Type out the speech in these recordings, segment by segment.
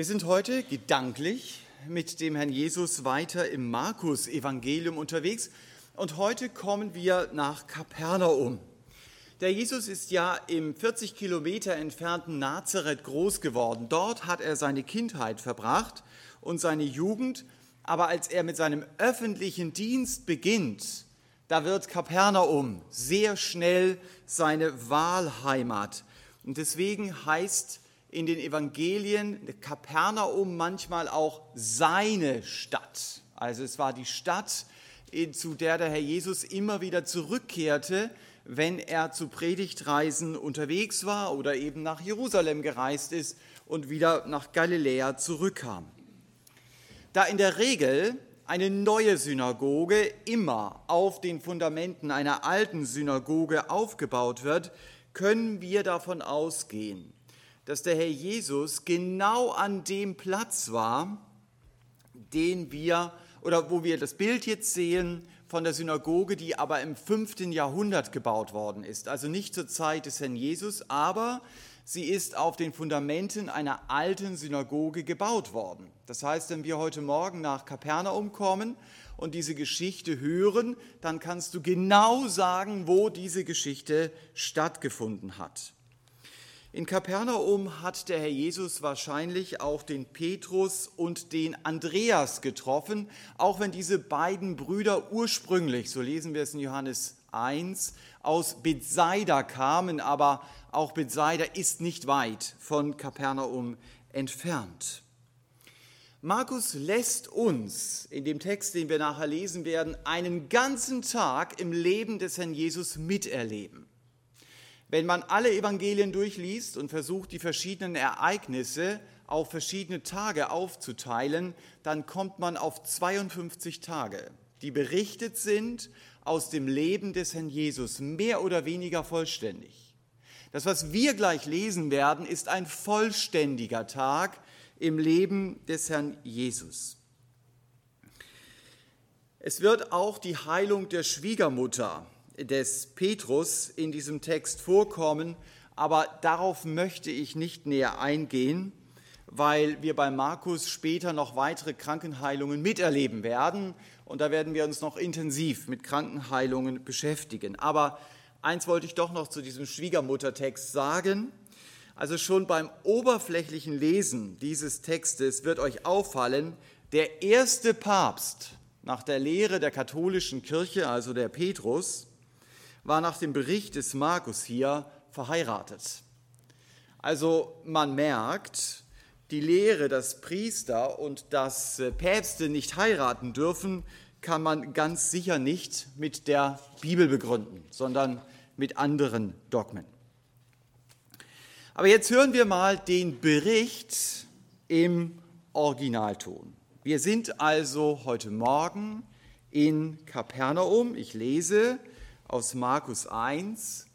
Wir sind heute gedanklich mit dem Herrn Jesus weiter im Markus-Evangelium unterwegs und heute kommen wir nach Kapernaum. Der Jesus ist ja im 40 Kilometer entfernten Nazareth groß geworden. Dort hat er seine Kindheit verbracht und seine Jugend. Aber als er mit seinem öffentlichen Dienst beginnt, da wird Kapernaum sehr schnell seine Wahlheimat. Und deswegen heißt in den Evangelien Kapernaum manchmal auch seine Stadt. Also es war die Stadt, zu der der Herr Jesus immer wieder zurückkehrte, wenn er zu Predigtreisen unterwegs war oder eben nach Jerusalem gereist ist und wieder nach Galiläa zurückkam. Da in der Regel eine neue Synagoge immer auf den Fundamenten einer alten Synagoge aufgebaut wird, können wir davon ausgehen, dass der Herr Jesus genau an dem Platz war, den wir oder wo wir das Bild jetzt sehen von der Synagoge, die aber im fünften Jahrhundert gebaut worden ist. Also nicht zur Zeit des Herrn Jesus, aber sie ist auf den Fundamenten einer alten Synagoge gebaut worden. Das heißt, wenn wir heute Morgen nach Kapernaum kommen und diese Geschichte hören, dann kannst du genau sagen, wo diese Geschichte stattgefunden hat. In Kapernaum hat der Herr Jesus wahrscheinlich auch den Petrus und den Andreas getroffen, auch wenn diese beiden Brüder ursprünglich, so lesen wir es in Johannes 1, aus Bethsaida kamen, aber auch Bethsaida ist nicht weit von Kapernaum entfernt. Markus lässt uns in dem Text, den wir nachher lesen werden, einen ganzen Tag im Leben des Herrn Jesus miterleben. Wenn man alle Evangelien durchliest und versucht, die verschiedenen Ereignisse auf verschiedene Tage aufzuteilen, dann kommt man auf 52 Tage, die berichtet sind aus dem Leben des Herrn Jesus, mehr oder weniger vollständig. Das, was wir gleich lesen werden, ist ein vollständiger Tag im Leben des Herrn Jesus. Es wird auch die Heilung der Schwiegermutter des Petrus in diesem Text vorkommen, aber darauf möchte ich nicht näher eingehen, weil wir bei Markus später noch weitere Krankenheilungen miterleben werden und da werden wir uns noch intensiv mit Krankenheilungen beschäftigen. Aber eins wollte ich doch noch zu diesem Schwiegermuttertext sagen. Also schon beim oberflächlichen Lesen dieses Textes wird euch auffallen, der erste Papst nach der Lehre der katholischen Kirche, also der Petrus, war nach dem Bericht des Markus hier verheiratet. Also man merkt, die Lehre, dass Priester und dass äh, Päpste nicht heiraten dürfen, kann man ganz sicher nicht mit der Bibel begründen, sondern mit anderen Dogmen. Aber jetzt hören wir mal den Bericht im Originalton. Wir sind also heute Morgen in Kapernaum. Ich lese aus Markus 1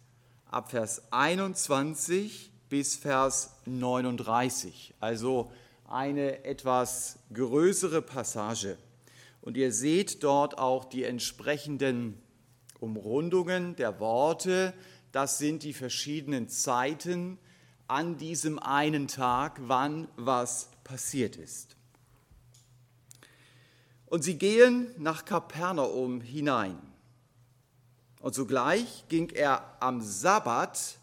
ab Vers 21 bis Vers 39, also eine etwas größere Passage. Und ihr seht dort auch die entsprechenden Umrundungen der Worte. Das sind die verschiedenen Zeiten an diesem einen Tag, wann was passiert ist. Und sie gehen nach Kapernaum hinein. Und sogleich ging er am Sabbat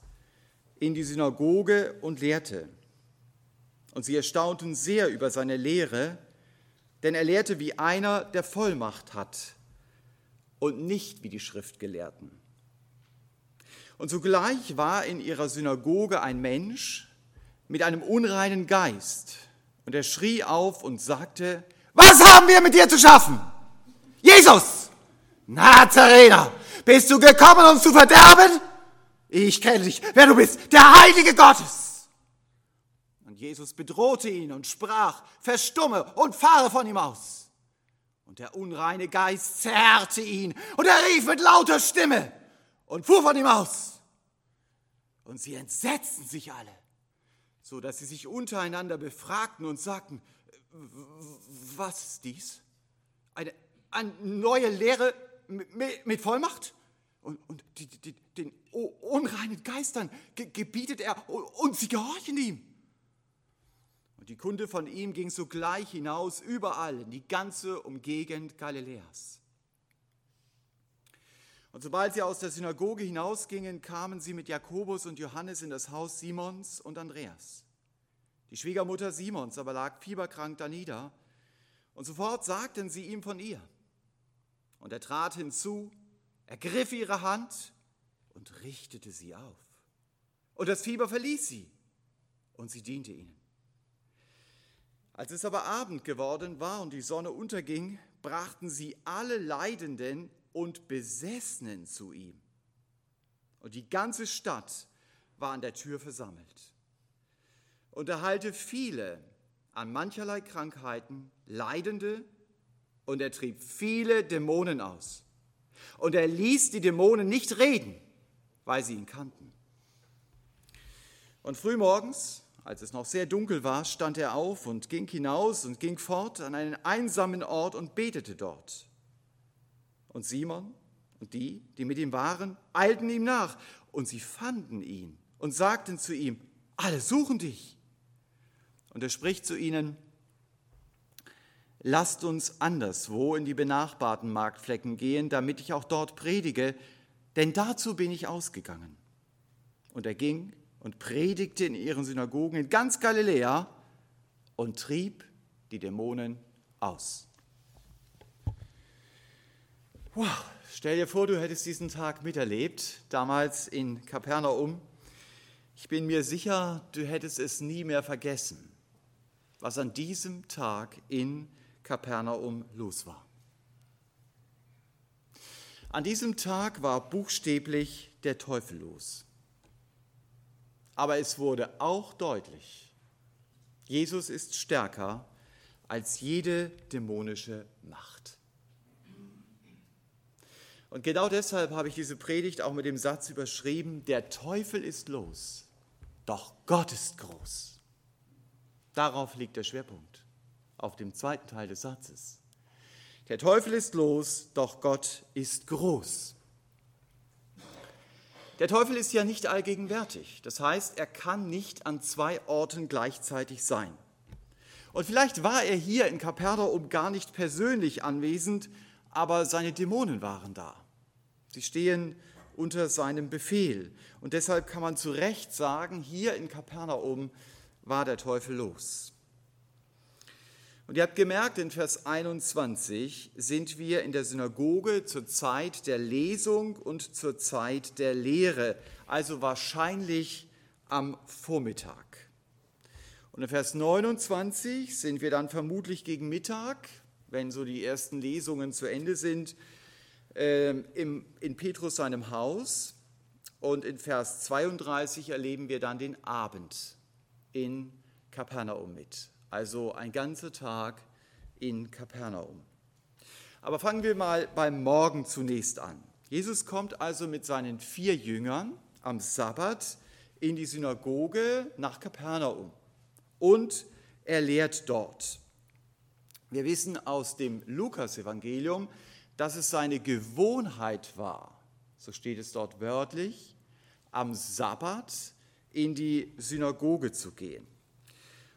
in die Synagoge und lehrte. Und sie erstaunten sehr über seine Lehre, denn er lehrte wie einer, der Vollmacht hat und nicht wie die Schriftgelehrten. Und sogleich war in ihrer Synagoge ein Mensch mit einem unreinen Geist. Und er schrie auf und sagte, was haben wir mit dir zu schaffen? Jesus, Nazarener, bist du gekommen, uns zu verderben? Ich kenne dich, wer du bist, der Heilige Gottes. Und Jesus bedrohte ihn und sprach, verstumme und fahre von ihm aus. Und der unreine Geist zerrte ihn und er rief mit lauter Stimme und fuhr von ihm aus. Und sie entsetzten sich alle, so dass sie sich untereinander befragten und sagten, was ist dies? Eine, eine neue Lehre mit, Vollmacht? Und, und die, die, den unreinen Geistern gebietet er und sie gehorchen ihm. Und die Kunde von ihm ging sogleich hinaus überall in die ganze Umgegend Galiläas. Und sobald sie aus der Synagoge hinausgingen, kamen sie mit Jakobus und Johannes in das Haus Simons und Andreas. Die Schwiegermutter Simons aber lag fieberkrank danieder, und sofort sagten sie ihm von ihr. Und er trat hinzu, ergriff ihre Hand und richtete sie auf. Und das Fieber verließ sie, und sie diente ihnen. Als es aber Abend geworden war und die Sonne unterging, brachten sie alle Leidenden und Besessenen zu ihm. Und die ganze Stadt war an der Tür versammelt. Und er heilte viele an mancherlei Krankheiten, Leidende, und er trieb viele Dämonen aus. Und er ließ die Dämonen nicht reden, weil sie ihn kannten. Und frühmorgens, als es noch sehr dunkel war, stand er auf und ging hinaus und ging fort an einen einsamen Ort und betete dort. Und Simon und die, die mit ihm waren, eilten ihm nach und sie fanden ihn und sagten zu ihm, alle suchen dich. Und er spricht zu ihnen, lasst uns anderswo in die benachbarten Marktflecken gehen, damit ich auch dort predige, denn dazu bin ich ausgegangen. Und er ging und predigte in ihren Synagogen in ganz Galiläa und trieb die Dämonen aus. Wow, stell dir vor, du hättest diesen Tag miterlebt, damals in Kapernaum. Ich bin mir sicher, du hättest es nie mehr vergessen, was an diesem Tag in Kapernaum los war. An diesem Tag war buchstäblich der Teufel los. Aber es wurde auch deutlich, Jesus ist stärker als jede dämonische Macht. Und genau deshalb habe ich diese Predigt auch mit dem Satz überschrieben, der Teufel ist los, doch Gott ist groß. Darauf liegt der Schwerpunkt, auf dem zweiten Teil des Satzes. Der Teufel ist los, doch Gott ist groß. Der Teufel ist ja nicht allgegenwärtig. Das heißt, er kann nicht an zwei Orten gleichzeitig sein. Und vielleicht war er hier in Kapernaum gar nicht persönlich anwesend, aber seine Dämonen waren da. Sie stehen unter seinem Befehl. Und deshalb kann man zu Recht sagen, hier in Kapernaum war der Teufel los. Und ihr habt gemerkt, in Vers 21 sind wir in der Synagoge zur Zeit der Lesung und zur Zeit der Lehre, also wahrscheinlich am Vormittag. Und in Vers 29 sind wir dann vermutlich gegen Mittag, wenn so die ersten Lesungen zu Ende sind, ähm, in Petrus seinem Haus. Und in Vers 32 erleben wir dann den Abend in Kapernaum mit. Also ein ganzer Tag in Kapernaum. Aber fangen wir mal beim Morgen zunächst an. Jesus kommt also mit seinen vier Jüngern am Sabbat in die Synagoge nach Kapernaum und er lehrt dort. Wir wissen aus dem Lukasevangelium, dass es seine Gewohnheit war, so steht es dort wörtlich, am Sabbat in die Synagoge zu gehen.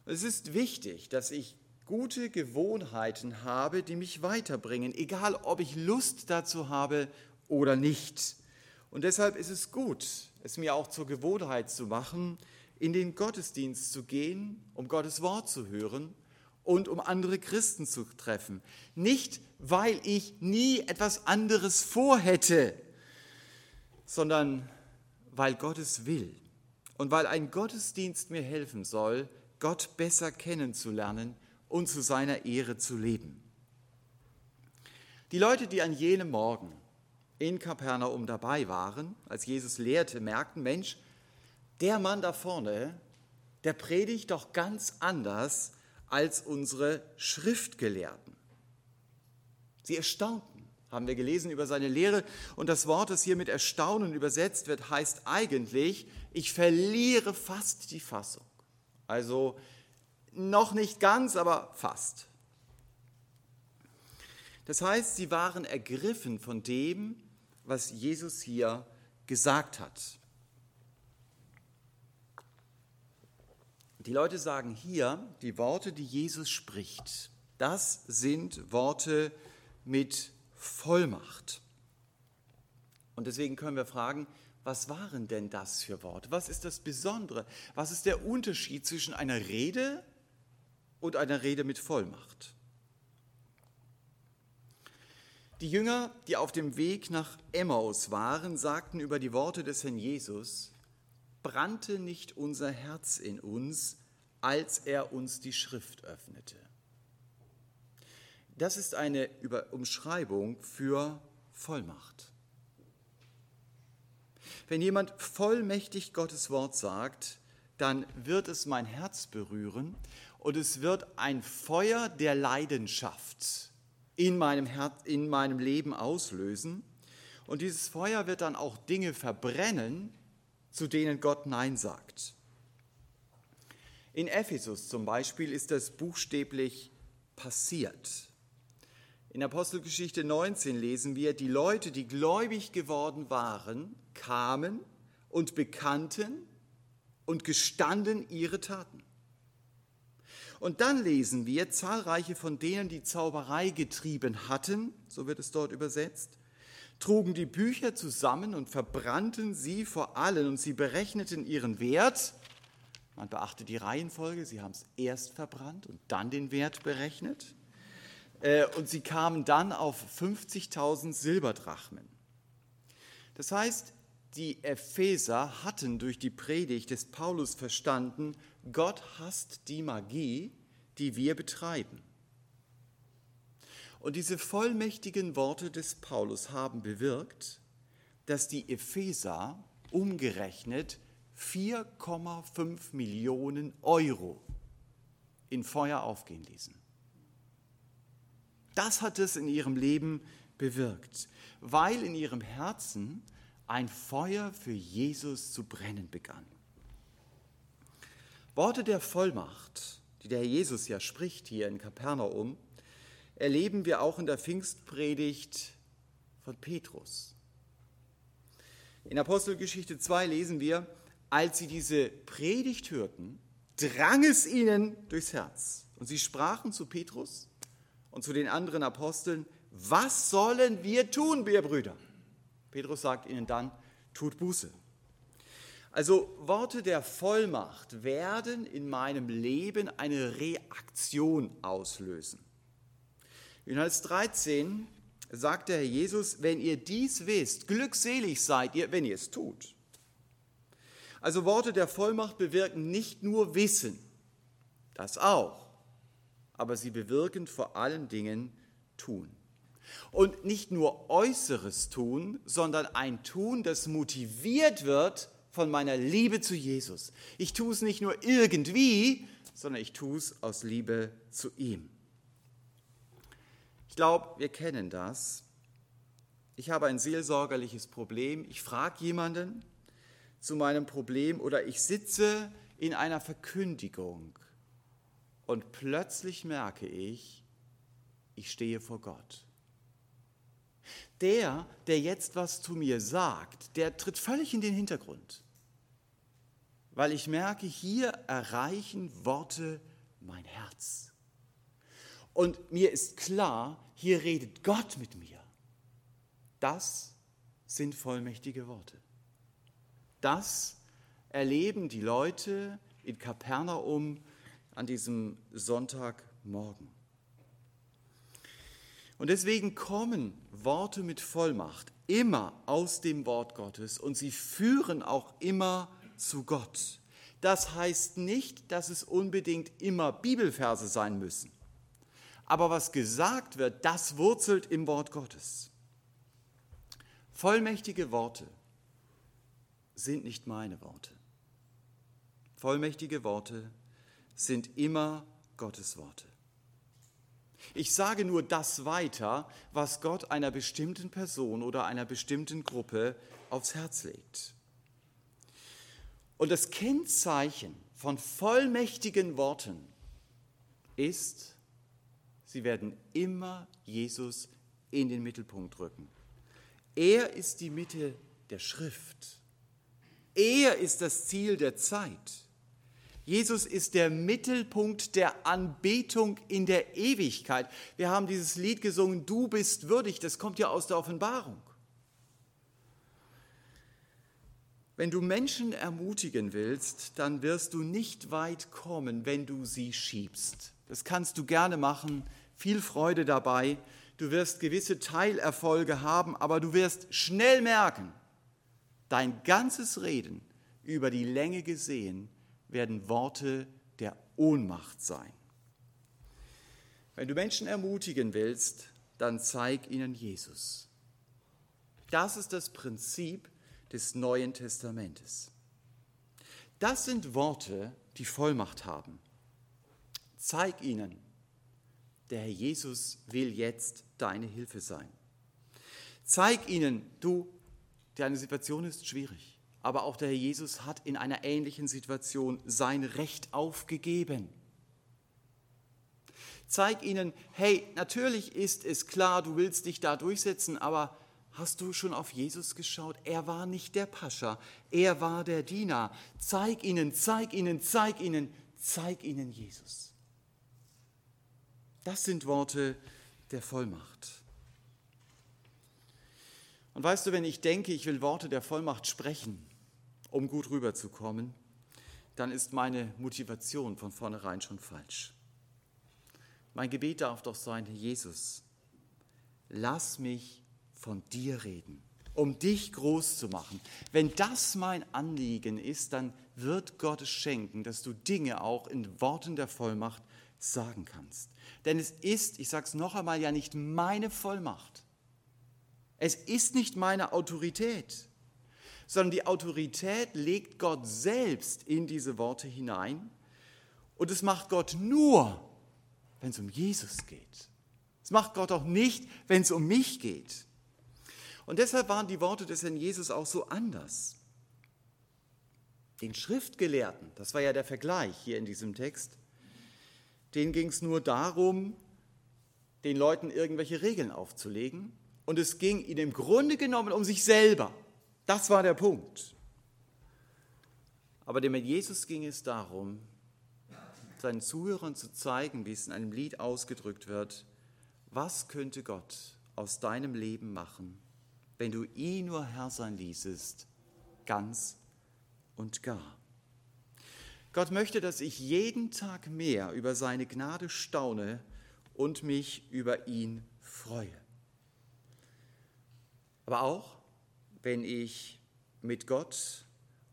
Es ist wichtig, dass ich gute Gewohnheiten habe, die mich weiterbringen, egal ob ich Lust dazu habe oder nicht. Und deshalb ist es gut, es mir auch zur Gewohnheit zu machen, in den Gottesdienst zu gehen, um Gottes Wort zu hören und um andere Christen zu treffen. Nicht, weil ich nie etwas anderes vorhätte, sondern weil Gott es will und weil ein Gottesdienst mir helfen soll, Gott besser kennenzulernen und zu seiner Ehre zu leben. Die Leute, die an jenem Morgen in Kapernaum dabei waren, als Jesus lehrte, merkten, Mensch, der Mann da vorne, der predigt doch ganz anders als unsere Schriftgelehrten. Sie erstaunten, haben wir gelesen über seine Lehre. Und das Wort, das hier mit Erstaunen übersetzt wird, heißt eigentlich, ich verliere fast die Fassung. Also noch nicht ganz, aber fast. Das heißt, sie waren ergriffen von dem, was Jesus hier gesagt hat. Die Leute sagen hier, die Worte, die Jesus spricht, das sind Worte mit Vollmacht. Und deswegen können wir fragen, was waren denn das für Worte? Was ist das Besondere? Was ist der Unterschied zwischen einer Rede und einer Rede mit Vollmacht? Die Jünger, die auf dem Weg nach Emmaus waren, sagten über die Worte des Herrn Jesus, brannte nicht unser Herz in uns, als er uns die Schrift öffnete. Das ist eine Umschreibung für Vollmacht. Wenn jemand vollmächtig Gottes Wort sagt, dann wird es mein Herz berühren und es wird ein Feuer der Leidenschaft in meinem, Herz, in meinem Leben auslösen. Und dieses Feuer wird dann auch Dinge verbrennen, zu denen Gott Nein sagt. In Ephesus zum Beispiel ist das buchstäblich passiert. In Apostelgeschichte 19 lesen wir, die Leute, die gläubig geworden waren, kamen und bekannten und gestanden ihre Taten. Und dann lesen wir, zahlreiche von denen, die Zauberei getrieben hatten, so wird es dort übersetzt, trugen die Bücher zusammen und verbrannten sie vor allen und sie berechneten ihren Wert. Man beachtet die Reihenfolge, sie haben es erst verbrannt und dann den Wert berechnet. Äh, und sie kamen dann auf 50.000 Silberdrachmen. Das heißt, die Epheser hatten durch die Predigt des Paulus verstanden, Gott hasst die Magie, die wir betreiben. Und diese vollmächtigen Worte des Paulus haben bewirkt, dass die Epheser umgerechnet 4,5 Millionen Euro in Feuer aufgehen ließen. Das hat es in ihrem Leben bewirkt, weil in ihrem Herzen ein Feuer für Jesus zu brennen begann. Worte der Vollmacht, die der Jesus ja spricht hier in Kapernaum, erleben wir auch in der Pfingstpredigt von Petrus. In Apostelgeschichte 2 lesen wir, als sie diese Predigt hörten, drang es ihnen durchs Herz. Und sie sprachen zu Petrus, und zu den anderen Aposteln, was sollen wir tun, wir Brüder? Petrus sagt ihnen dann, tut Buße. Also Worte der Vollmacht werden in meinem Leben eine Reaktion auslösen. In Johannes 13 sagt der Herr Jesus, wenn ihr dies wisst, glückselig seid ihr, wenn ihr es tut. Also Worte der Vollmacht bewirken nicht nur Wissen, das auch, aber sie bewirken vor allen Dingen Tun. Und nicht nur äußeres Tun, sondern ein Tun, das motiviert wird von meiner Liebe zu Jesus. Ich tue es nicht nur irgendwie, sondern ich tue es aus Liebe zu ihm. Ich glaube, wir kennen das. Ich habe ein seelsorgerliches Problem. Ich frage jemanden zu meinem Problem oder ich sitze in einer Verkündigung und plötzlich merke ich, ich stehe vor Gott. Der, der jetzt was zu mir sagt, der tritt völlig in den Hintergrund, weil ich merke, hier erreichen Worte mein Herz. Und mir ist klar, hier redet Gott mit mir. Das sind vollmächtige Worte. Das erleben die Leute in Kapernaum an diesem Sonntagmorgen. Und deswegen kommen Worte mit Vollmacht immer aus dem Wort Gottes und sie führen auch immer zu Gott. Das heißt nicht, dass es unbedingt immer Bibelverse sein müssen. Aber was gesagt wird, das wurzelt im Wort Gottes. Vollmächtige Worte sind nicht meine Worte. Vollmächtige Worte sind immer Gottes Worte. Ich sage nur das weiter, was Gott einer bestimmten Person oder einer bestimmten Gruppe aufs Herz legt. Und das Kennzeichen von vollmächtigen Worten ist, sie werden immer Jesus in den Mittelpunkt rücken. Er ist die Mitte der Schrift. Er ist das Ziel der Zeit. Jesus ist der Mittelpunkt der Anbetung in der Ewigkeit. Wir haben dieses Lied gesungen, Du bist würdig, das kommt ja aus der Offenbarung. Wenn du Menschen ermutigen willst, dann wirst du nicht weit kommen, wenn du sie schiebst. Das kannst du gerne machen, viel Freude dabei. Du wirst gewisse Teilerfolge haben, aber du wirst schnell merken, dein ganzes Reden über die Länge gesehen werden Worte der Ohnmacht sein. Wenn du Menschen ermutigen willst, dann zeig ihnen Jesus. Das ist das Prinzip des Neuen Testamentes. Das sind Worte, die Vollmacht haben. Zeig ihnen, der Herr Jesus will jetzt deine Hilfe sein. Zeig ihnen, du, deine Situation ist schwierig aber auch der Herr Jesus hat in einer ähnlichen Situation sein Recht aufgegeben. Zeig ihnen, hey, natürlich ist es klar, du willst dich da durchsetzen, aber hast du schon auf Jesus geschaut? Er war nicht der Pascha, er war der Diener. Zeig ihnen, zeig ihnen, zeig ihnen, zeig ihnen Jesus. Das sind Worte der Vollmacht. Und weißt du, wenn ich denke, ich will Worte der Vollmacht sprechen, um gut rüberzukommen, dann ist meine Motivation von vornherein schon falsch. Mein Gebet darf doch sein, Herr Jesus, lass mich von dir reden, um dich groß zu machen. Wenn das mein Anliegen ist, dann wird Gott es schenken, dass du Dinge auch in Worten der Vollmacht sagen kannst. Denn es ist, ich sage es noch einmal, ja nicht meine Vollmacht. Es ist nicht meine Autorität sondern die Autorität legt Gott selbst in diese Worte hinein. Und es macht Gott nur, wenn es um Jesus geht. Es macht Gott auch nicht, wenn es um mich geht. Und deshalb waren die Worte des Herrn Jesus auch so anders. Den Schriftgelehrten, das war ja der Vergleich hier in diesem Text, denen ging es nur darum, den Leuten irgendwelche Regeln aufzulegen. Und es ging ihnen im Grunde genommen um sich selber. Das war der Punkt. Aber dem Jesus ging es darum, seinen Zuhörern zu zeigen, wie es in einem Lied ausgedrückt wird, was könnte Gott aus deinem Leben machen, wenn du ihn nur Herr sein ließest, ganz und gar. Gott möchte, dass ich jeden Tag mehr über seine Gnade staune und mich über ihn freue. Aber auch, wenn ich mit Gott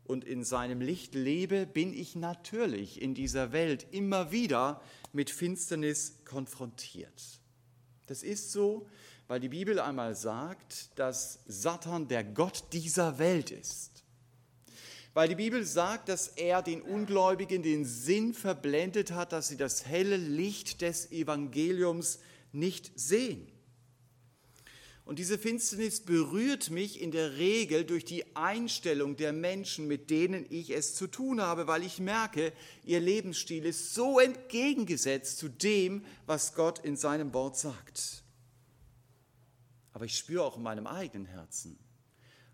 und in seinem Licht lebe, bin ich natürlich in dieser Welt immer wieder mit Finsternis konfrontiert. Das ist so, weil die Bibel einmal sagt, dass Satan der Gott dieser Welt ist. Weil die Bibel sagt, dass er den Ungläubigen den Sinn verblendet hat, dass sie das helle Licht des Evangeliums nicht sehen. Und diese Finsternis berührt mich in der Regel durch die Einstellung der Menschen, mit denen ich es zu tun habe, weil ich merke, ihr Lebensstil ist so entgegengesetzt zu dem, was Gott in seinem Wort sagt. Aber ich spüre auch in meinem eigenen Herzen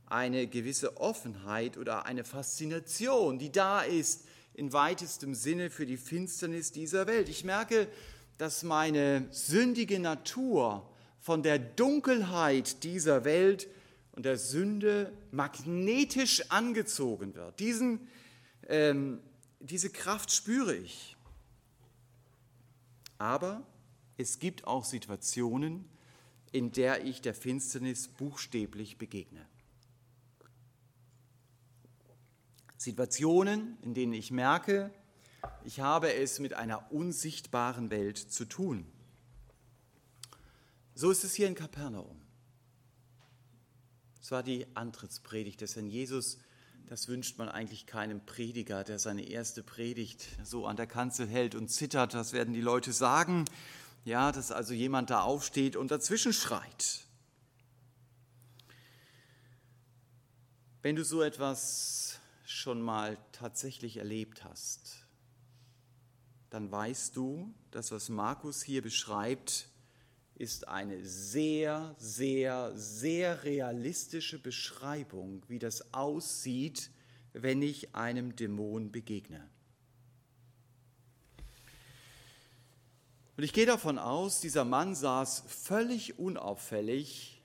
eine gewisse Offenheit oder eine Faszination, die da ist in weitestem Sinne für die Finsternis dieser Welt. Ich merke, dass meine sündige Natur von der Dunkelheit dieser Welt und der Sünde magnetisch angezogen wird. Diesen, ähm, diese Kraft spüre ich. Aber es gibt auch Situationen, in der ich der Finsternis buchstäblich begegne. Situationen, in denen ich merke, ich habe es mit einer unsichtbaren Welt zu tun. So ist es hier in Kapernaum. Es war die Antrittspredigt des Herrn Jesus. Das wünscht man eigentlich keinem Prediger, der seine erste Predigt so an der Kanzel hält und zittert. Das werden die Leute sagen. Ja, dass also jemand da aufsteht und dazwischen schreit. Wenn du so etwas schon mal tatsächlich erlebt hast, dann weißt du, dass was Markus hier beschreibt, ist eine sehr, sehr, sehr realistische Beschreibung, wie das aussieht, wenn ich einem Dämon begegne. Und ich gehe davon aus, dieser Mann saß völlig unauffällig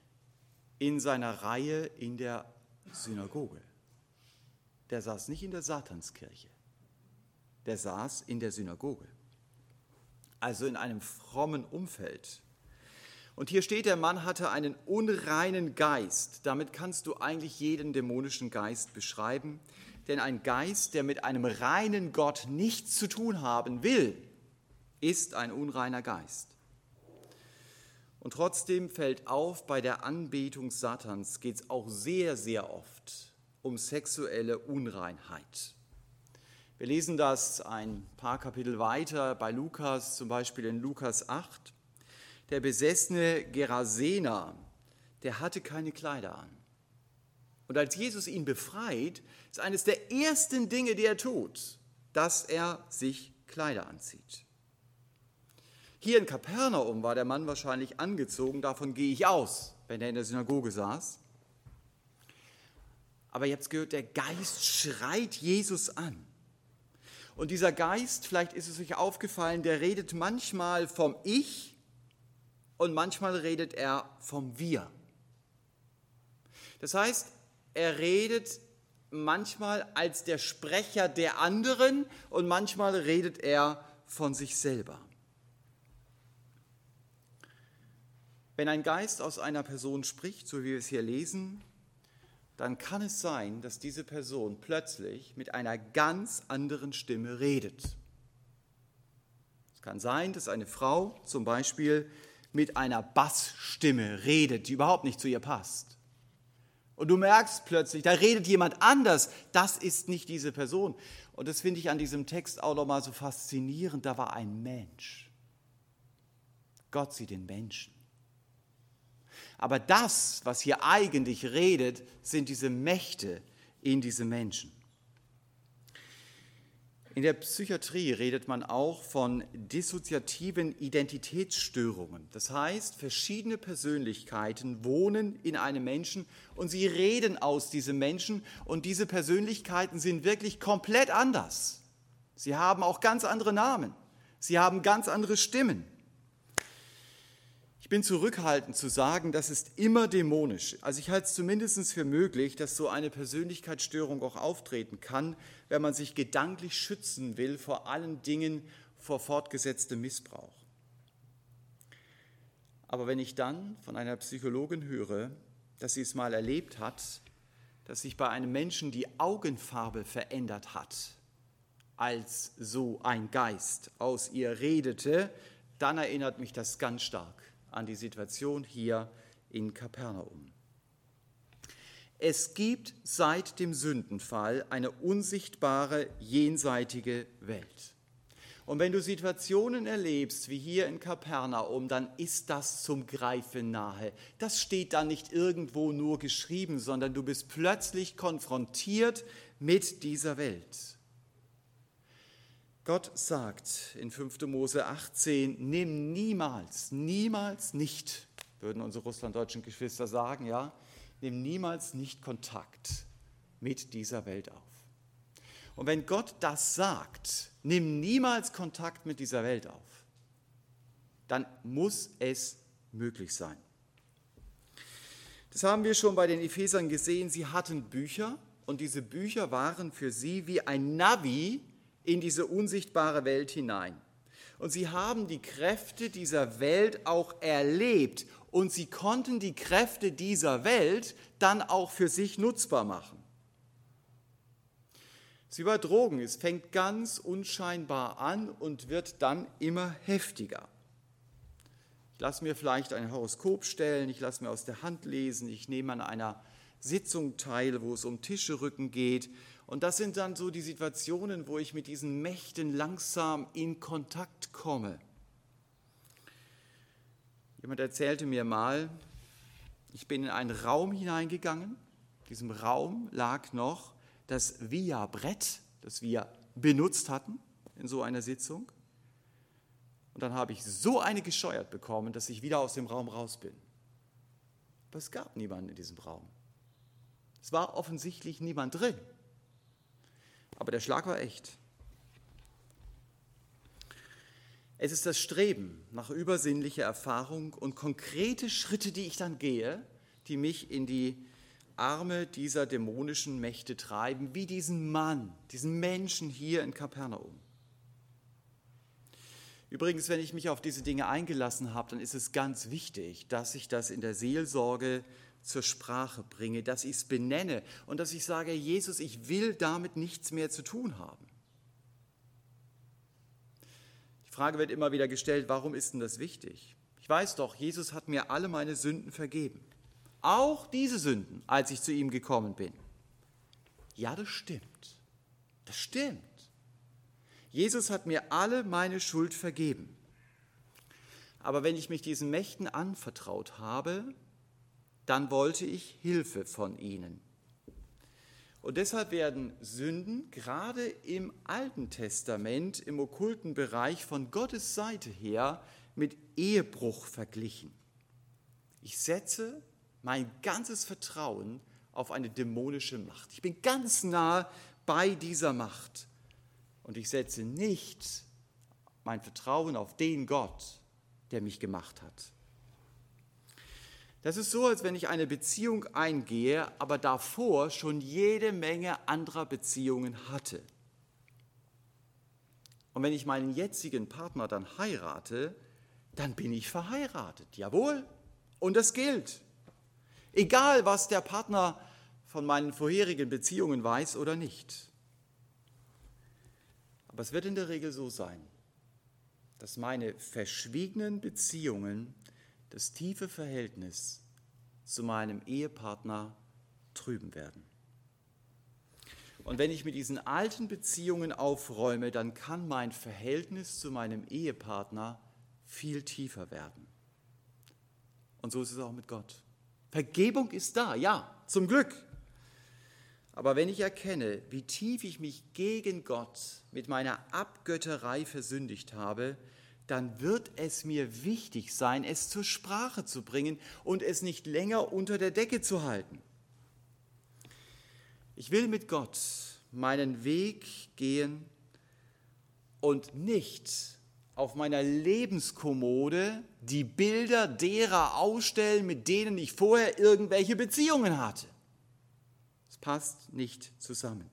in seiner Reihe in der Synagoge. Der saß nicht in der Satanskirche, der saß in der Synagoge, also in einem frommen Umfeld. Und hier steht, der Mann hatte einen unreinen Geist. Damit kannst du eigentlich jeden dämonischen Geist beschreiben. Denn ein Geist, der mit einem reinen Gott nichts zu tun haben will, ist ein unreiner Geist. Und trotzdem fällt auf, bei der Anbetung Satans geht es auch sehr, sehr oft um sexuelle Unreinheit. Wir lesen das ein paar Kapitel weiter bei Lukas, zum Beispiel in Lukas 8 der besessene Gerasener, der hatte keine Kleider an. Und als Jesus ihn befreit, ist eines der ersten Dinge, die er tut, dass er sich Kleider anzieht. Hier in Kapernaum war der Mann wahrscheinlich angezogen, davon gehe ich aus, wenn er in der Synagoge saß. Aber jetzt gehört, der Geist schreit Jesus an. Und dieser Geist, vielleicht ist es euch aufgefallen, der redet manchmal vom Ich und manchmal redet er vom Wir. Das heißt, er redet manchmal als der Sprecher der anderen und manchmal redet er von sich selber. Wenn ein Geist aus einer Person spricht, so wie wir es hier lesen, dann kann es sein, dass diese Person plötzlich mit einer ganz anderen Stimme redet. Es kann sein, dass eine Frau zum Beispiel mit einer Bassstimme redet, die überhaupt nicht zu ihr passt. Und du merkst plötzlich, da redet jemand anders, das ist nicht diese Person. Und das finde ich an diesem Text auch nochmal so faszinierend, da war ein Mensch. Gott sieht den Menschen. Aber das, was hier eigentlich redet, sind diese Mächte in diesem Menschen. In der Psychiatrie redet man auch von dissoziativen Identitätsstörungen. Das heißt, verschiedene Persönlichkeiten wohnen in einem Menschen und sie reden aus diesem Menschen und diese Persönlichkeiten sind wirklich komplett anders. Sie haben auch ganz andere Namen. Sie haben ganz andere Stimmen. Ich bin zurückhaltend zu sagen, das ist immer dämonisch. Also ich halte es zumindest für möglich, dass so eine Persönlichkeitsstörung auch auftreten kann, wenn man sich gedanklich schützen will, vor allen Dingen vor fortgesetztem Missbrauch. Aber wenn ich dann von einer Psychologin höre, dass sie es mal erlebt hat, dass sich bei einem Menschen die Augenfarbe verändert hat, als so ein Geist aus ihr redete, dann erinnert mich das ganz stark an die Situation hier in Kapernaum. Es gibt seit dem Sündenfall eine unsichtbare jenseitige Welt. Und wenn du Situationen erlebst, wie hier in Kapernaum, dann ist das zum Greifen nahe. Das steht da nicht irgendwo nur geschrieben, sondern du bist plötzlich konfrontiert mit dieser Welt. Gott sagt in 5. Mose 18, nimm niemals, niemals nicht, würden unsere russlanddeutschen Geschwister sagen, ja, nimm niemals nicht Kontakt mit dieser Welt auf. Und wenn Gott das sagt, nimm niemals Kontakt mit dieser Welt auf, dann muss es möglich sein. Das haben wir schon bei den Ephesern gesehen. Sie hatten Bücher und diese Bücher waren für sie wie ein Navi, in diese unsichtbare Welt hinein. Und sie haben die Kräfte dieser Welt auch erlebt und sie konnten die Kräfte dieser Welt dann auch für sich nutzbar machen. Es ist wie bei Drogen, es fängt ganz unscheinbar an und wird dann immer heftiger. Ich lasse mir vielleicht ein Horoskop stellen, ich lasse mir aus der Hand lesen, ich nehme an einer Sitzung teil, wo es um Tischerücken geht und das sind dann so die Situationen, wo ich mit diesen Mächten langsam in Kontakt komme. Jemand erzählte mir mal, ich bin in einen Raum hineingegangen. In diesem Raum lag noch das Via-Brett, das wir benutzt hatten in so einer Sitzung. Und dann habe ich so eine gescheuert bekommen, dass ich wieder aus dem Raum raus bin. Aber es gab niemanden in diesem Raum. Es war offensichtlich niemand drin. Aber der Schlag war echt. Es ist das Streben nach übersinnlicher Erfahrung und konkrete Schritte, die ich dann gehe, die mich in die Arme dieser dämonischen Mächte treiben, wie diesen Mann, diesen Menschen hier in Kapernaum. Übrigens, wenn ich mich auf diese Dinge eingelassen habe, dann ist es ganz wichtig, dass ich das in der Seelsorge zur Sprache bringe, dass ich es benenne und dass ich sage, Jesus, ich will damit nichts mehr zu tun haben. Frage wird immer wieder gestellt, warum ist denn das wichtig? Ich weiß doch, Jesus hat mir alle meine Sünden vergeben. Auch diese Sünden, als ich zu ihm gekommen bin. Ja, das stimmt. Das stimmt. Jesus hat mir alle meine Schuld vergeben. Aber wenn ich mich diesen Mächten anvertraut habe, dann wollte ich Hilfe von ihnen. Und deshalb werden Sünden gerade im Alten Testament, im okkulten Bereich von Gottes Seite her mit Ehebruch verglichen. Ich setze mein ganzes Vertrauen auf eine dämonische Macht. Ich bin ganz nah bei dieser Macht. Und ich setze nicht mein Vertrauen auf den Gott, der mich gemacht hat. Das ist so, als wenn ich eine Beziehung eingehe, aber davor schon jede Menge anderer Beziehungen hatte. Und wenn ich meinen jetzigen Partner dann heirate, dann bin ich verheiratet. Jawohl. Und das gilt. Egal, was der Partner von meinen vorherigen Beziehungen weiß oder nicht. Aber es wird in der Regel so sein, dass meine verschwiegenen Beziehungen das tiefe Verhältnis zu meinem Ehepartner trüben werden. Und wenn ich mit diesen alten Beziehungen aufräume, dann kann mein Verhältnis zu meinem Ehepartner viel tiefer werden. Und so ist es auch mit Gott. Vergebung ist da, ja, zum Glück. Aber wenn ich erkenne, wie tief ich mich gegen Gott mit meiner Abgötterei versündigt habe, dann wird es mir wichtig sein, es zur Sprache zu bringen und es nicht länger unter der Decke zu halten. Ich will mit Gott meinen Weg gehen und nicht auf meiner Lebenskommode die Bilder derer ausstellen, mit denen ich vorher irgendwelche Beziehungen hatte. Es passt nicht zusammen.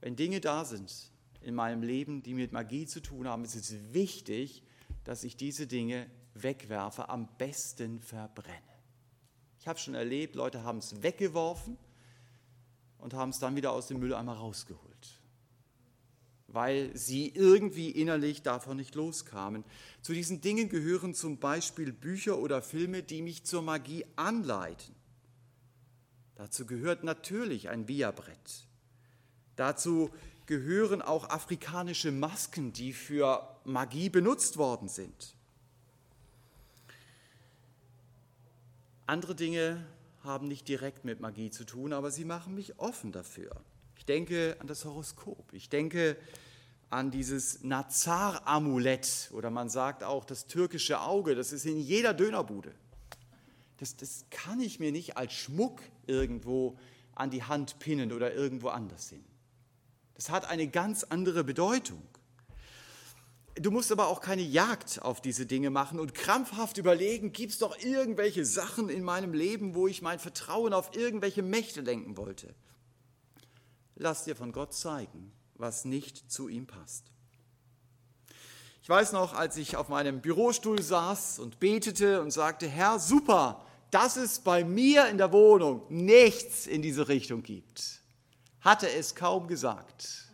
Wenn Dinge da sind, in meinem Leben, die mit Magie zu tun haben, ist es wichtig, dass ich diese Dinge wegwerfe, am besten verbrenne. Ich habe schon erlebt, Leute haben es weggeworfen und haben es dann wieder aus dem Mülleimer rausgeholt, weil sie irgendwie innerlich davon nicht loskamen. Zu diesen Dingen gehören zum Beispiel Bücher oder Filme, die mich zur Magie anleiten. Dazu gehört natürlich ein Biabrett. Dazu gehören auch afrikanische Masken, die für Magie benutzt worden sind. Andere Dinge haben nicht direkt mit Magie zu tun, aber sie machen mich offen dafür. Ich denke an das Horoskop. Ich denke an dieses Nazar-Amulett oder man sagt auch das türkische Auge. Das ist in jeder Dönerbude. Das, das kann ich mir nicht als Schmuck irgendwo an die Hand pinnen oder irgendwo anders hin. Das hat eine ganz andere Bedeutung. Du musst aber auch keine Jagd auf diese Dinge machen und krampfhaft überlegen, gibt es doch irgendwelche Sachen in meinem Leben, wo ich mein Vertrauen auf irgendwelche Mächte lenken wollte. Lass dir von Gott zeigen, was nicht zu ihm passt. Ich weiß noch, als ich auf meinem Bürostuhl saß und betete und sagte, Herr, super, dass es bei mir in der Wohnung nichts in diese Richtung gibt hatte es kaum gesagt.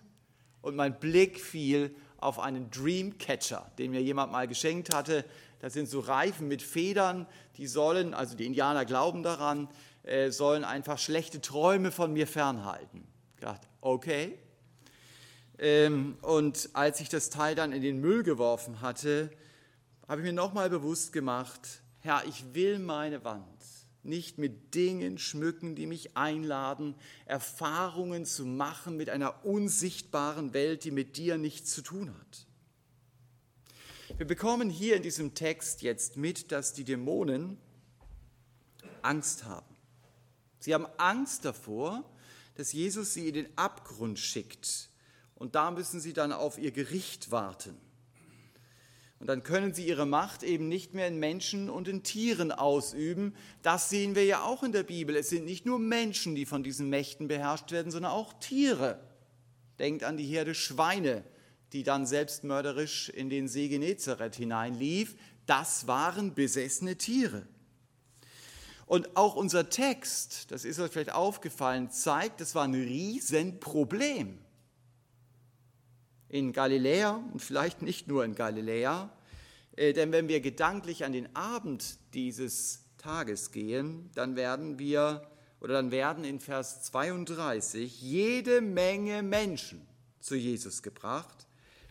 Und mein Blick fiel auf einen Dreamcatcher, den mir jemand mal geschenkt hatte. Das sind so Reifen mit Federn, die sollen, also die Indianer glauben daran, äh, sollen einfach schlechte Träume von mir fernhalten. Ich dachte, okay. Ähm, und als ich das Teil dann in den Müll geworfen hatte, habe ich mir nochmal bewusst gemacht, Herr, ich will meine Wand nicht mit Dingen schmücken, die mich einladen, Erfahrungen zu machen mit einer unsichtbaren Welt, die mit dir nichts zu tun hat. Wir bekommen hier in diesem Text jetzt mit, dass die Dämonen Angst haben. Sie haben Angst davor, dass Jesus sie in den Abgrund schickt Und da müssen sie dann auf ihr Gericht warten. Und dann können sie ihre Macht eben nicht mehr in Menschen und in Tieren ausüben. Das sehen wir ja auch in der Bibel. Es sind nicht nur Menschen, die von diesen Mächten beherrscht werden, sondern auch Tiere. Denkt an die Herde Schweine, die dann selbstmörderisch in den See Genezareth hineinlief. Das waren besessene Tiere. Und auch unser Text, das ist euch vielleicht aufgefallen, zeigt, das war ein Riesenproblem in Galiläa und vielleicht nicht nur in Galiläa. Äh, denn wenn wir gedanklich an den Abend dieses Tages gehen, dann werden wir oder dann werden in Vers 32 jede Menge Menschen zu Jesus gebracht,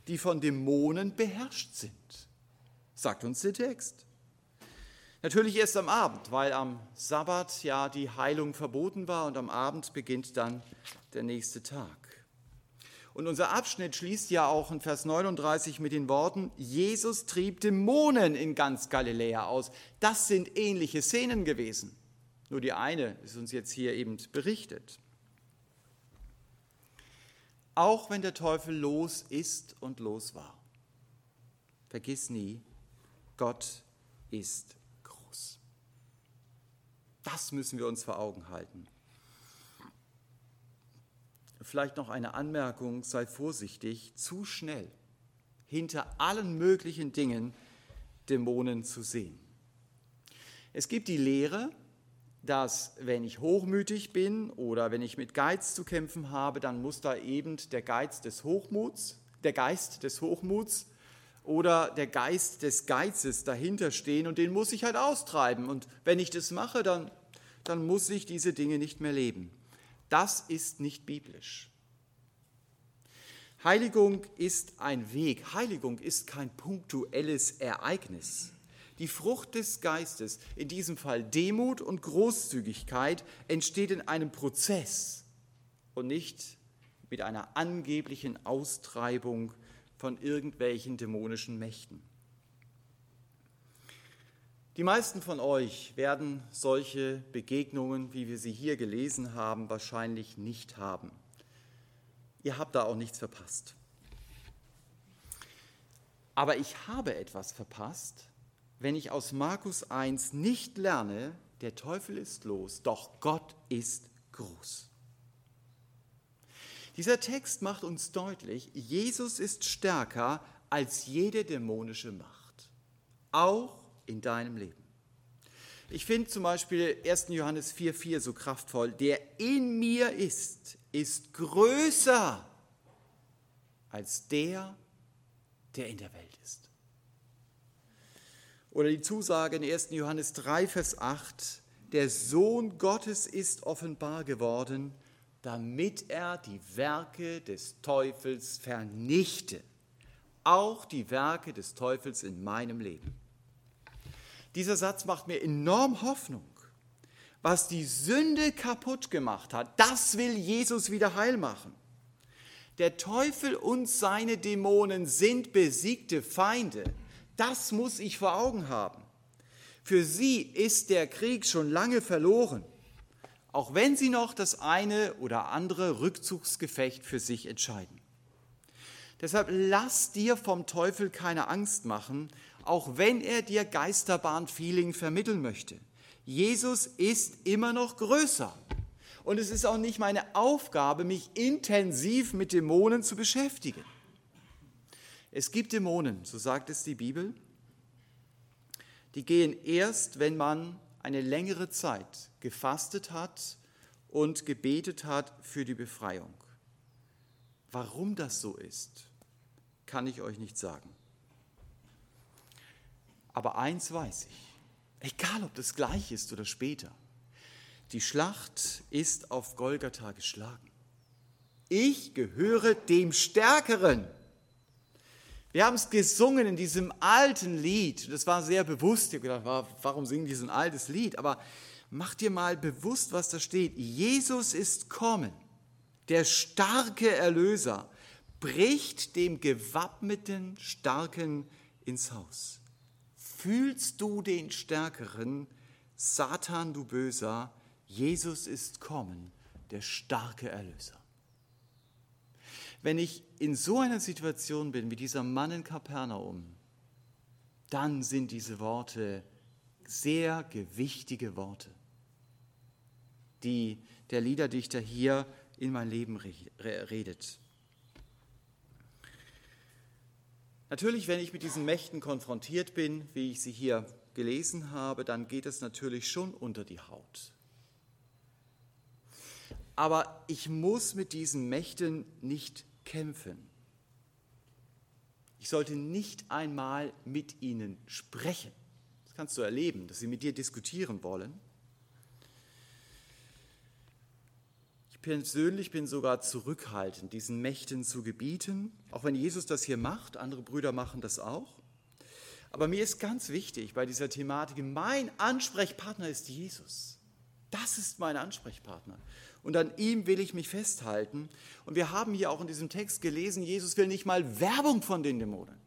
die von Dämonen beherrscht sind. Sagt uns der Text. Natürlich erst am Abend, weil am Sabbat ja die Heilung verboten war und am Abend beginnt dann der nächste Tag. Und unser Abschnitt schließt ja auch in Vers 39 mit den Worten, Jesus trieb Dämonen in ganz Galiläa aus. Das sind ähnliche Szenen gewesen. Nur die eine ist uns jetzt hier eben berichtet. Auch wenn der Teufel los ist und los war, vergiss nie, Gott ist groß. Das müssen wir uns vor Augen halten. Vielleicht noch eine Anmerkung, sei vorsichtig, zu schnell hinter allen möglichen Dingen Dämonen zu sehen. Es gibt die Lehre, dass wenn ich hochmütig bin oder wenn ich mit Geiz zu kämpfen habe, dann muss da eben der Geiz des Hochmuts, der Geist des Hochmuts oder der Geist des Geizes dahinter stehen und den muss ich halt austreiben. Und wenn ich das mache, dann, dann muss ich diese Dinge nicht mehr leben. Das ist nicht biblisch. Heiligung ist ein Weg. Heiligung ist kein punktuelles Ereignis. Die Frucht des Geistes, in diesem Fall Demut und Großzügigkeit, entsteht in einem Prozess und nicht mit einer angeblichen Austreibung von irgendwelchen dämonischen Mächten. Die meisten von euch werden solche Begegnungen, wie wir sie hier gelesen haben, wahrscheinlich nicht haben. Ihr habt da auch nichts verpasst. Aber ich habe etwas verpasst, wenn ich aus Markus 1 nicht lerne, der Teufel ist los, doch Gott ist groß. Dieser Text macht uns deutlich, Jesus ist stärker als jede dämonische Macht. Auch in deinem Leben. Ich finde zum Beispiel 1. Johannes 4,4 so kraftvoll. Der in mir ist, ist größer als der, der in der Welt ist. Oder die Zusage in 1. Johannes 3, Vers 8, der Sohn Gottes ist offenbar geworden, damit er die Werke des Teufels vernichte. Auch die Werke des Teufels in meinem Leben. Dieser Satz macht mir enorm Hoffnung. Was die Sünde kaputt gemacht hat, das will Jesus wieder heil machen. Der Teufel und seine Dämonen sind besiegte Feinde. Das muss ich vor Augen haben. Für sie ist der Krieg schon lange verloren, auch wenn sie noch das eine oder andere Rückzugsgefecht für sich entscheiden. Deshalb lass dir vom Teufel keine Angst machen, auch wenn er dir Geisterbahn-Feeling vermitteln möchte. Jesus ist immer noch größer. Und es ist auch nicht meine Aufgabe, mich intensiv mit Dämonen zu beschäftigen. Es gibt Dämonen, so sagt es die Bibel, die gehen erst, wenn man eine längere Zeit gefastet hat und gebetet hat für die Befreiung. Warum das so ist, kann ich euch nicht sagen. Aber eins weiß ich, egal ob das gleich ist oder später, die Schlacht ist auf Golgatha geschlagen. Ich gehöre dem Stärkeren. Wir haben es gesungen in diesem alten Lied. Das war sehr bewusst. Ich habe gedacht, warum singen die so ein altes Lied? Aber mach dir mal bewusst, was da steht. Jesus ist kommen, der starke Erlöser, bricht dem gewappneten Starken ins Haus. Fühlst du den Stärkeren, Satan, du Böser, Jesus ist kommen, der starke Erlöser. Wenn ich in so einer Situation bin wie dieser Mann in Kapernaum, dann sind diese Worte sehr gewichtige Worte, die der Liederdichter hier in mein Leben redet. Natürlich, wenn ich mit diesen Mächten konfrontiert bin, wie ich sie hier gelesen habe, dann geht es natürlich schon unter die Haut. Aber ich muss mit diesen Mächten nicht kämpfen. Ich sollte nicht einmal mit ihnen sprechen. Das kannst du erleben, dass sie mit dir diskutieren wollen. Persönlich bin sogar zurückhaltend, diesen Mächten zu gebieten, auch wenn Jesus das hier macht, andere Brüder machen das auch. Aber mir ist ganz wichtig bei dieser Thematik, mein Ansprechpartner ist Jesus. Das ist mein Ansprechpartner. Und an ihm will ich mich festhalten. Und wir haben hier auch in diesem Text gelesen, Jesus will nicht mal Werbung von den Dämonen.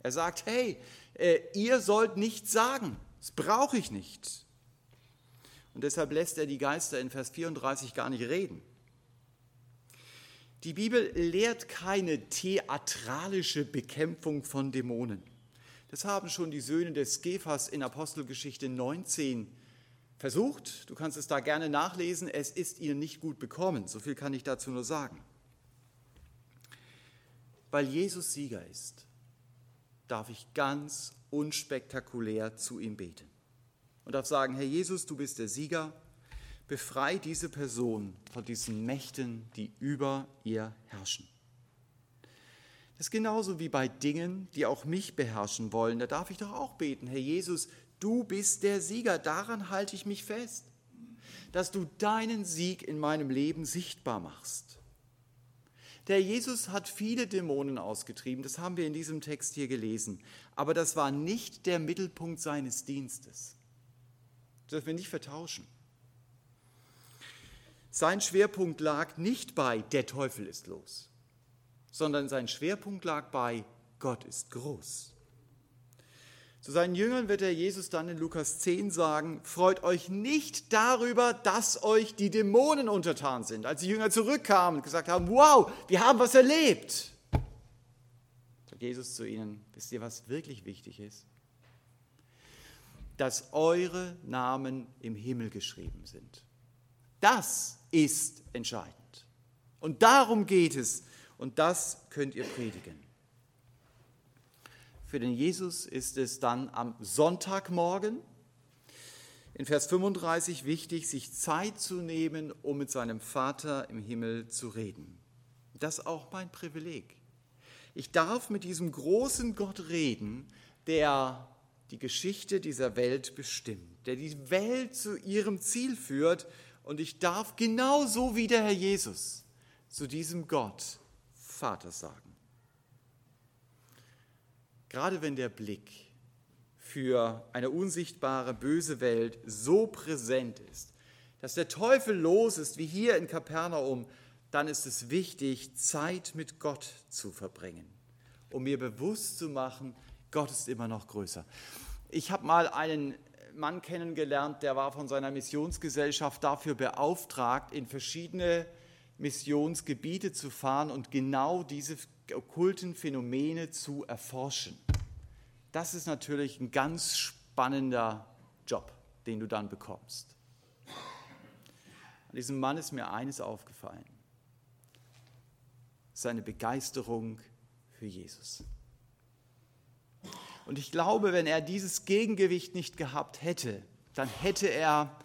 Er sagt, hey, äh, ihr sollt nichts sagen. Das brauche ich nicht. Und deshalb lässt er die Geister in Vers 34 gar nicht reden. Die Bibel lehrt keine theatralische Bekämpfung von Dämonen. Das haben schon die Söhne des Kephas in Apostelgeschichte 19 versucht. Du kannst es da gerne nachlesen. Es ist ihnen nicht gut bekommen. So viel kann ich dazu nur sagen. Weil Jesus Sieger ist, darf ich ganz unspektakulär zu ihm beten und darf sagen, Herr Jesus, du bist der Sieger, befrei diese Person von diesen Mächten, die über ihr herrschen. Das ist genauso wie bei Dingen, die auch mich beherrschen wollen. Da darf ich doch auch beten, Herr Jesus, du bist der Sieger, daran halte ich mich fest, dass du deinen Sieg in meinem Leben sichtbar machst. Der Jesus hat viele Dämonen ausgetrieben, das haben wir in diesem Text hier gelesen, aber das war nicht der Mittelpunkt seines Dienstes. Das dürfen wir nicht vertauschen. Sein Schwerpunkt lag nicht bei der Teufel ist los, sondern sein Schwerpunkt lag bei Gott ist groß. Zu seinen Jüngern wird der Jesus dann in Lukas 10 sagen, freut euch nicht darüber, dass euch die Dämonen untertan sind. Als die Jünger zurückkamen und gesagt haben, wow, wir haben was erlebt, sagt Jesus zu ihnen, wisst ihr, was wirklich wichtig ist? Dass eure Namen im Himmel geschrieben sind. Das ist entscheidend. Und darum geht es. Und das könnt ihr predigen. Für den Jesus ist es dann am Sonntagmorgen in Vers 35 wichtig, sich Zeit zu nehmen, um mit seinem Vater im Himmel zu reden. Das ist auch mein Privileg. Ich darf mit diesem großen Gott reden, der die Geschichte dieser Welt bestimmt, der die Welt zu ihrem Ziel führt. Und ich darf genauso wie der Herr Jesus zu diesem Gott Vater sagen. Gerade wenn der Blick für eine unsichtbare, böse Welt so präsent ist, dass der Teufel los ist, wie hier in Kapernaum, dann ist es wichtig, Zeit mit Gott zu verbringen, um mir bewusst zu machen, Gott ist immer noch größer. Ich habe mal einen Mann kennengelernt, der war von seiner Missionsgesellschaft dafür beauftragt, in verschiedene Missionsgebiete zu fahren und genau diese okkulten Phänomene zu erforschen. Das ist natürlich ein ganz spannender Job, den du dann bekommst. An diesem Mann ist mir eines aufgefallen. Seine Begeisterung für Jesus. Und ich glaube, wenn er dieses Gegengewicht nicht gehabt hätte, dann hätte er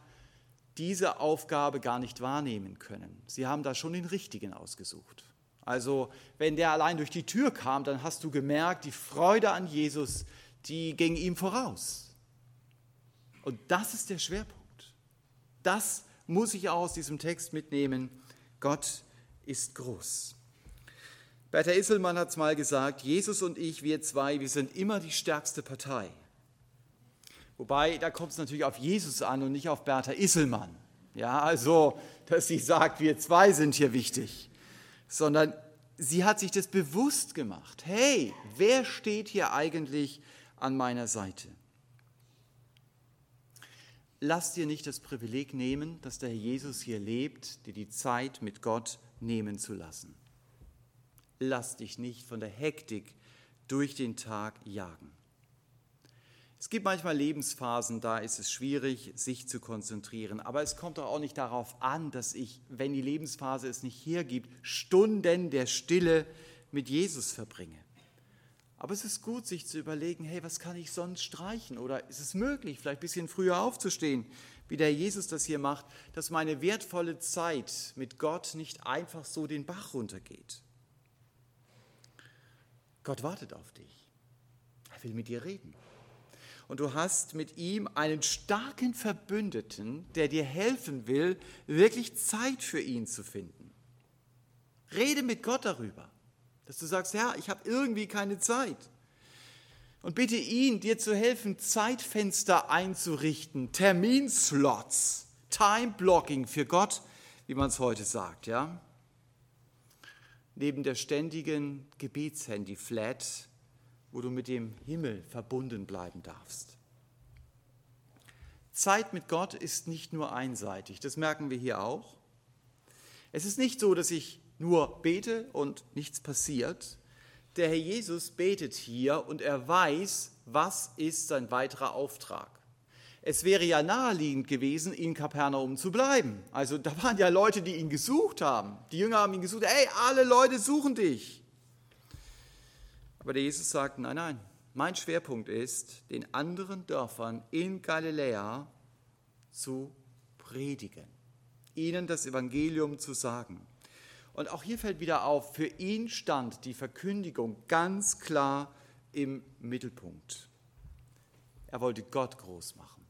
diese Aufgabe gar nicht wahrnehmen können. Sie haben da schon den richtigen ausgesucht. Also wenn der allein durch die Tür kam, dann hast du gemerkt, die Freude an Jesus, die ging ihm voraus. Und das ist der Schwerpunkt. Das muss ich auch aus diesem Text mitnehmen. Gott ist groß. Bertha Isselmann hat es mal gesagt, Jesus und ich, wir zwei, wir sind immer die stärkste Partei. Wobei, da kommt es natürlich auf Jesus an und nicht auf Bertha Isselmann. Ja, also, dass sie sagt, wir zwei sind hier wichtig. Sondern sie hat sich das bewusst gemacht. Hey, wer steht hier eigentlich an meiner Seite? Lass dir nicht das Privileg nehmen, dass der Jesus hier lebt, dir die Zeit mit Gott nehmen zu lassen. Lass dich nicht von der Hektik durch den Tag jagen. Es gibt manchmal Lebensphasen, da ist es schwierig, sich zu konzentrieren. Aber es kommt doch auch nicht darauf an, dass ich, wenn die Lebensphase es nicht hergibt, Stunden der Stille mit Jesus verbringe. Aber es ist gut, sich zu überlegen, hey, was kann ich sonst streichen? Oder ist es möglich, vielleicht ein bisschen früher aufzustehen, wie der Jesus das hier macht, dass meine wertvolle Zeit mit Gott nicht einfach so den Bach runtergeht? Gott wartet auf dich. Er will mit dir reden und du hast mit ihm einen starken Verbündeten, der dir helfen will, wirklich Zeit für ihn zu finden. Rede mit Gott darüber, dass du sagst, ja, ich habe irgendwie keine Zeit. Und bitte ihn, dir zu helfen, Zeitfenster einzurichten, Terminslots, Time-Blocking für Gott, wie man es heute sagt, ja. Neben der ständigen Gebetshandy-Flat wo du mit dem Himmel verbunden bleiben darfst. Zeit mit Gott ist nicht nur einseitig, das merken wir hier auch. Es ist nicht so, dass ich nur bete und nichts passiert. Der Herr Jesus betet hier und er weiß, was ist sein weiterer Auftrag. Es wäre ja naheliegend gewesen, in Kapernaum zu bleiben. Also da waren ja Leute, die ihn gesucht haben. Die Jünger haben ihn gesucht. Hey, alle Leute suchen dich. Aber der Jesus sagt, nein, nein, mein Schwerpunkt ist, den anderen Dörfern in Galiläa zu predigen, ihnen das Evangelium zu sagen. Und auch hier fällt wieder auf, für ihn stand die Verkündigung ganz klar im Mittelpunkt. Er wollte Gott groß machen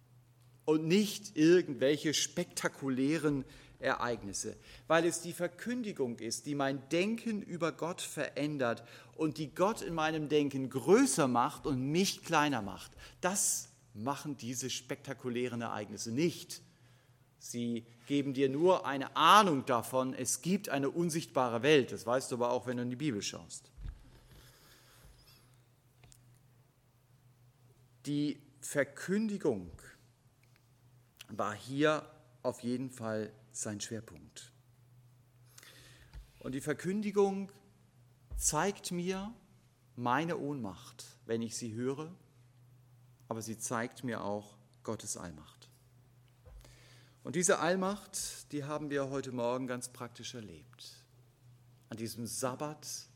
und nicht irgendwelche spektakulären Ereignisse, weil es die Verkündigung ist, die mein Denken über Gott verändert und die Gott in meinem Denken größer macht und mich kleiner macht. Das machen diese spektakulären Ereignisse nicht. Sie geben dir nur eine Ahnung davon, es gibt eine unsichtbare Welt. Das weißt du aber auch, wenn du in die Bibel schaust. Die Verkündigung war hier auf jeden Fall sein Schwerpunkt. Und die Verkündigung zeigt mir meine Ohnmacht, wenn ich sie höre, aber sie zeigt mir auch Gottes Allmacht. Und diese Allmacht, die haben wir heute Morgen ganz praktisch erlebt. An diesem Sabbat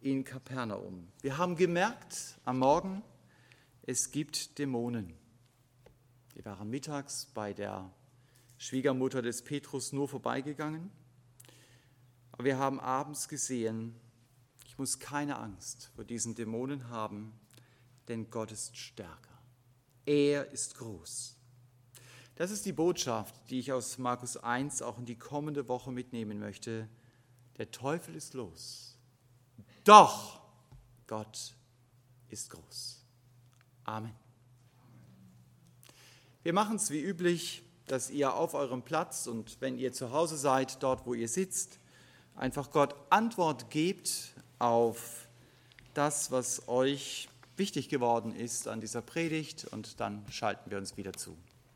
in Kapernaum. Wir haben gemerkt am Morgen, es gibt Dämonen. Wir waren mittags bei der Schwiegermutter des Petrus nur vorbeigegangen. Aber wir haben abends gesehen, ich muss keine Angst vor diesen Dämonen haben, denn Gott ist stärker. Er ist groß. Das ist die Botschaft, die ich aus Markus 1 auch in die kommende Woche mitnehmen möchte. Der Teufel ist los. Doch Gott ist groß. Amen. Wir machen es wie üblich dass ihr auf eurem Platz und wenn ihr zu Hause seid, dort wo ihr sitzt, einfach Gott Antwort gebt auf das, was euch wichtig geworden ist an dieser Predigt und dann schalten wir uns wieder zu.